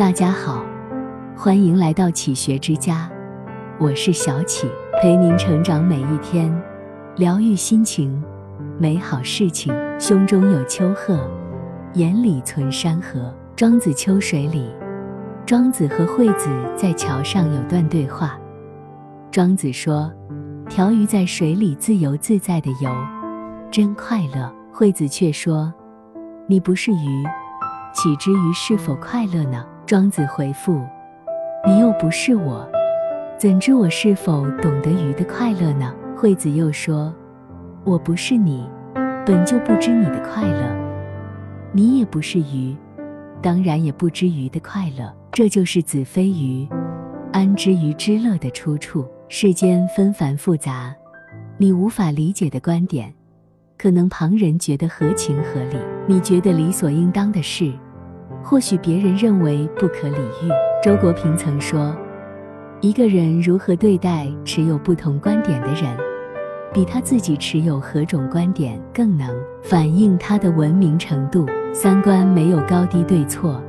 大家好，欢迎来到启学之家，我是小启，陪您成长每一天，疗愈心情，美好事情。胸中有丘壑，眼里存山河。庄子秋水里，庄子和惠子在桥上有段对话。庄子说：“条鱼在水里自由自在的游，真快乐。”惠子却说：“你不是鱼，岂知鱼是否快乐呢？”庄子回复：“你又不是我，怎知我是否懂得鱼的快乐呢？”惠子又说：“我不是你，本就不知你的快乐；你也不是鱼，当然也不知鱼的快乐。这就是子非鱼，安知鱼之乐的出处。世间纷繁复杂，你无法理解的观点，可能旁人觉得合情合理，你觉得理所应当的事。”或许别人认为不可理喻。周国平曾说：“一个人如何对待持有不同观点的人，比他自己持有何种观点更能反映他的文明程度。三观没有高低对错，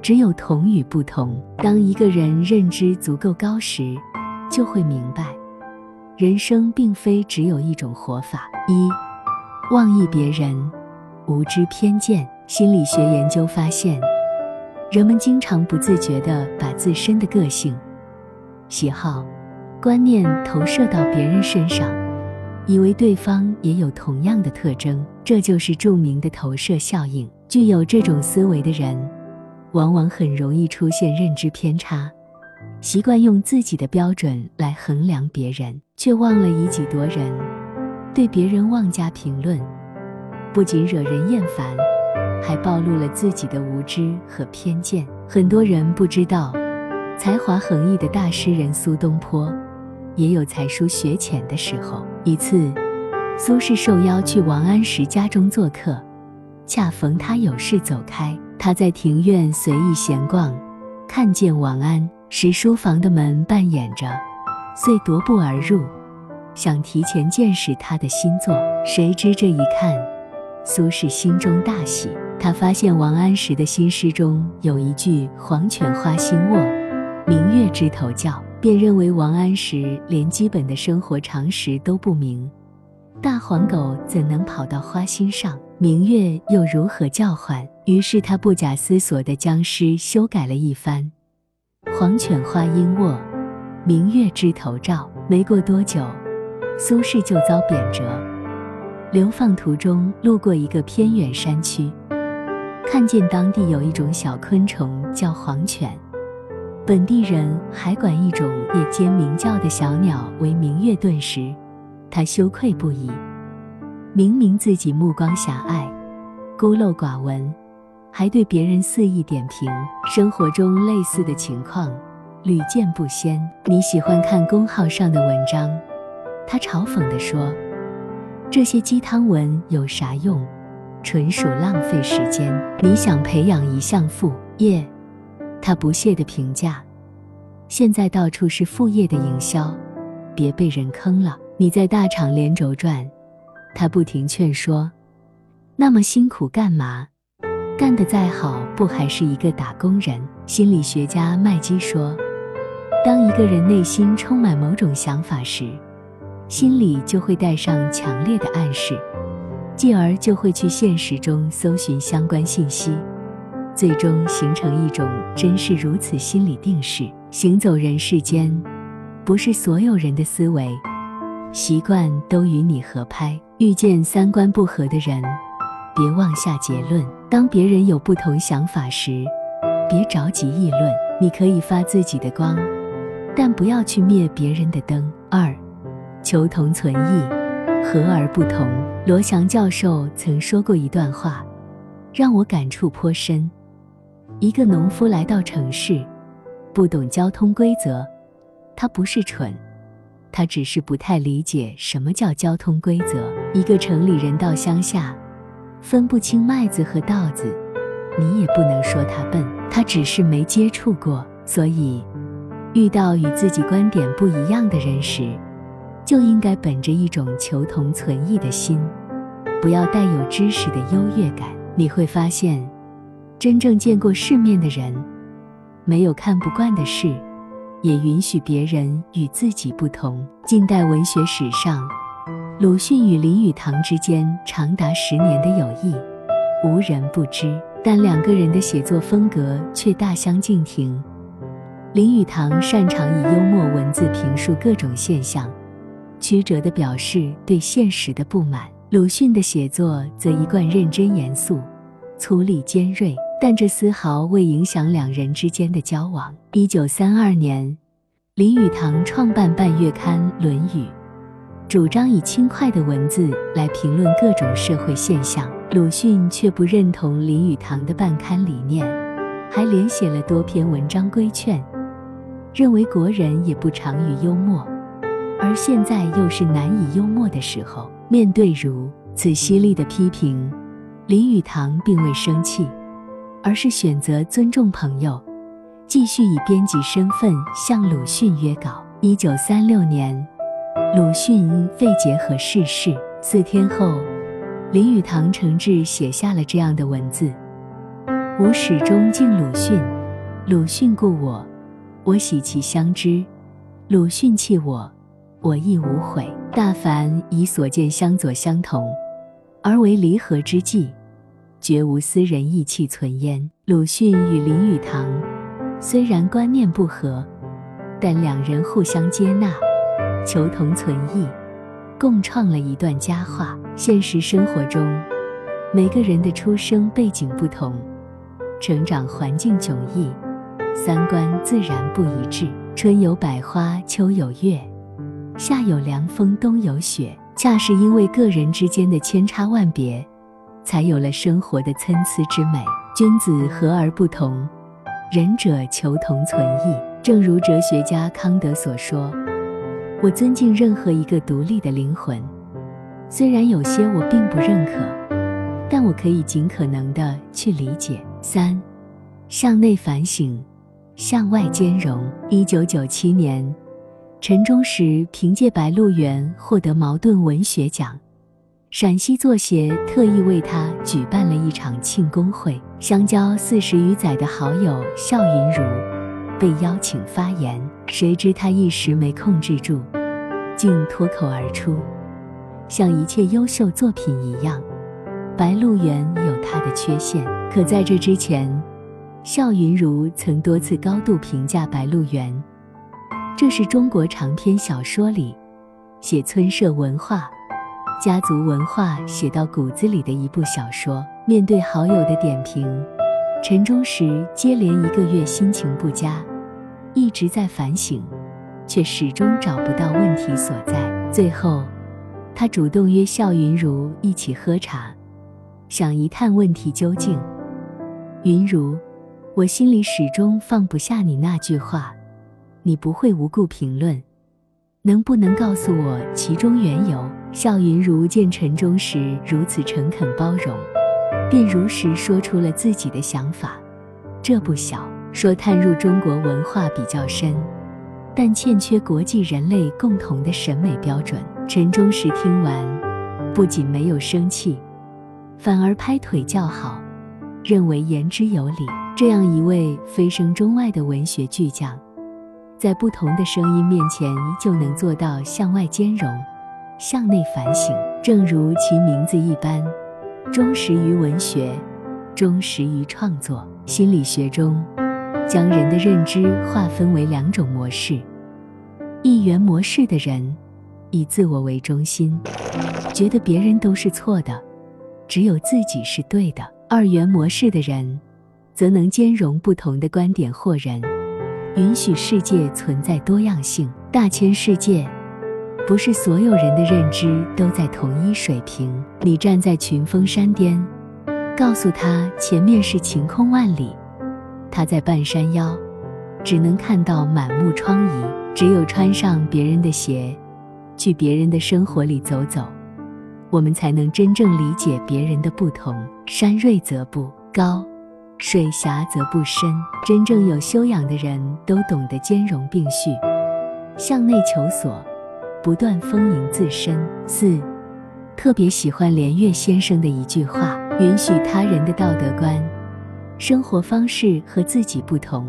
只有同与不同。当一个人认知足够高时，就会明白，人生并非只有一种活法。一，妄议别人，无知偏见。”心理学研究发现，人们经常不自觉地把自身的个性、喜好、观念投射到别人身上，以为对方也有同样的特征，这就是著名的投射效应。具有这种思维的人，往往很容易出现认知偏差，习惯用自己的标准来衡量别人，却忘了以己度人，对别人妄加评论，不仅惹人厌烦。还暴露了自己的无知和偏见。很多人不知道，才华横溢的大诗人苏东坡，也有才疏学浅的时候。一次，苏轼受邀去王安石家中做客，恰逢他有事走开，他在庭院随意闲逛，看见王安石书房的门半掩着，遂踱步而入，想提前见识他的新作。谁知这一看，苏轼心中大喜。他发现王安石的新诗中有一句“黄犬花心卧，明月枝头叫”，便认为王安石连基本的生活常识都不明。大黄狗怎能跑到花心上？明月又如何叫唤？于是他不假思索地将诗修改了一番：“黄犬花阴卧，明月枝头照。”没过多久，苏轼就遭贬谪。流放途中，路过一个偏远山区。看见当地有一种小昆虫叫黄犬，本地人还管一种夜间鸣叫的小鸟为明月顿时，他羞愧不已。明明自己目光狭隘、孤陋寡闻，还对别人肆意点评。生活中类似的情况屡见不鲜。你喜欢看公号上的文章，他嘲讽地说：“这些鸡汤文有啥用？”纯属浪费时间。你想培养一项副业，他不屑地评价。现在到处是副业的营销，别被人坑了。你在大厂连轴转，他不停劝说。那么辛苦干嘛？干得再好，不还是一个打工人？心理学家麦基说，当一个人内心充满某种想法时，心里就会带上强烈的暗示。继而就会去现实中搜寻相关信息，最终形成一种真是如此心理定势。行走人世间，不是所有人的思维习惯都与你合拍。遇见三观不合的人，别妄下结论。当别人有不同想法时，别着急议论。你可以发自己的光，但不要去灭别人的灯。二，求同存异。和而不同。罗翔教授曾说过一段话，让我感触颇深。一个农夫来到城市，不懂交通规则，他不是蠢，他只是不太理解什么叫交通规则。一个城里人到乡下，分不清麦子和稻子，你也不能说他笨，他只是没接触过。所以，遇到与自己观点不一样的人时，就应该本着一种求同存异的心，不要带有知识的优越感。你会发现，真正见过世面的人，没有看不惯的事，也允许别人与自己不同。近代文学史上，鲁迅与林语堂之间长达十年的友谊，无人不知。但两个人的写作风格却大相径庭。林语堂擅长以幽默文字评述各种现象，曲折地表示对现实的不满；鲁迅的写作则一贯认真严肃、粗粝尖锐。但这丝毫未影响两人之间的交往。一九三二年，林语堂创办半月刊《论语》，主张以轻快的文字来评论各种社会现象。鲁迅却不认同林语堂的办刊理念，还连写了多篇文章规劝，认为国人也不常于幽默，而现在又是难以幽默的时候。面对如此犀利的批评，林语堂并未生气。而是选择尊重朋友，继续以编辑身份向鲁迅约稿。一九三六年，鲁迅因肺结核逝世。四天后，林语堂诚挚写下了这样的文字：“我始终敬鲁迅，鲁迅故我，我喜其相知；鲁迅弃我，我亦无悔。大凡以所见相左相同，而为离合之际。”绝无私人义气存焉。鲁迅与林语堂虽然观念不合，但两人互相接纳，求同存异，共创了一段佳话。现实生活中，每个人的出生背景不同，成长环境迥异，三观自然不一致。春有百花，秋有月，夏有凉风，冬有雪。恰是因为个人之间的千差万别。才有了生活的参差之美。君子和而不同，仁者求同存异。正如哲学家康德所说：“我尊敬任何一个独立的灵魂，虽然有些我并不认可，但我可以尽可能的去理解。”三，向内反省，向外兼容。一九九七年，陈忠实凭借《白鹿原》获得茅盾文学奖。陕西作协特意为他举办了一场庆功会，相交四十余载的好友笑云如被邀请发言，谁知他一时没控制住，竟脱口而出：“像一切优秀作品一样，《白鹿原》有它的缺陷。”可在这之前，笑云如曾多次高度评价《白鹿原》，这是中国长篇小说里写村社文化。家族文化写到骨子里的一部小说。面对好友的点评，陈忠实接连一个月心情不佳，一直在反省，却始终找不到问题所在。最后，他主动约笑云如一起喝茶，想一探问题究竟。云如，我心里始终放不下你那句话，你不会无故评论，能不能告诉我其中缘由？笑云如见陈忠实如此诚恳包容，便如实说出了自己的想法。这不小，说探入中国文化比较深，但欠缺国际人类共同的审美标准。陈忠实听完，不仅没有生气，反而拍腿叫好，认为言之有理。这样一位飞升中外的文学巨匠，在不同的声音面前就能做到向外兼容。向内反省，正如其名字一般，忠实于文学，忠实于创作。心理学中，将人的认知划分为两种模式：一元模式的人，以自我为中心，觉得别人都是错的，只有自己是对的；二元模式的人，则能兼容不同的观点或人，允许世界存在多样性。大千世界。不是所有人的认知都在同一水平。你站在群峰山巅，告诉他前面是晴空万里，他在半山腰，只能看到满目疮痍。只有穿上别人的鞋，去别人的生活里走走，我们才能真正理解别人的不同。山锐则不高，水狭则不深。真正有修养的人都懂得兼容并蓄，向内求索。不断丰盈自身。四，特别喜欢连岳先生的一句话：允许他人的道德观、生活方式和自己不同，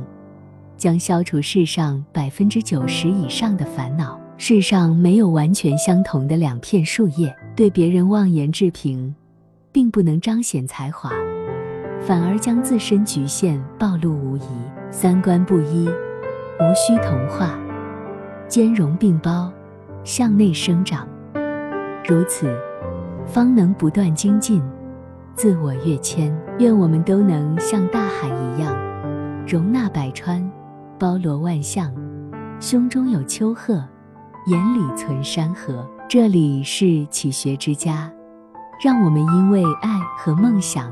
将消除世上百分之九十以上的烦恼。世上没有完全相同的两片树叶，对别人妄言置评，并不能彰显才华，反而将自身局限暴露无遗。三观不一，无需同化，兼容并包，向内生长，如此，方能不断精进，自我跃迁。愿我们都能像大海一样，容纳百川，包罗万象，胸中有丘壑。眼里存山河，这里是启学之家，让我们因为爱和梦想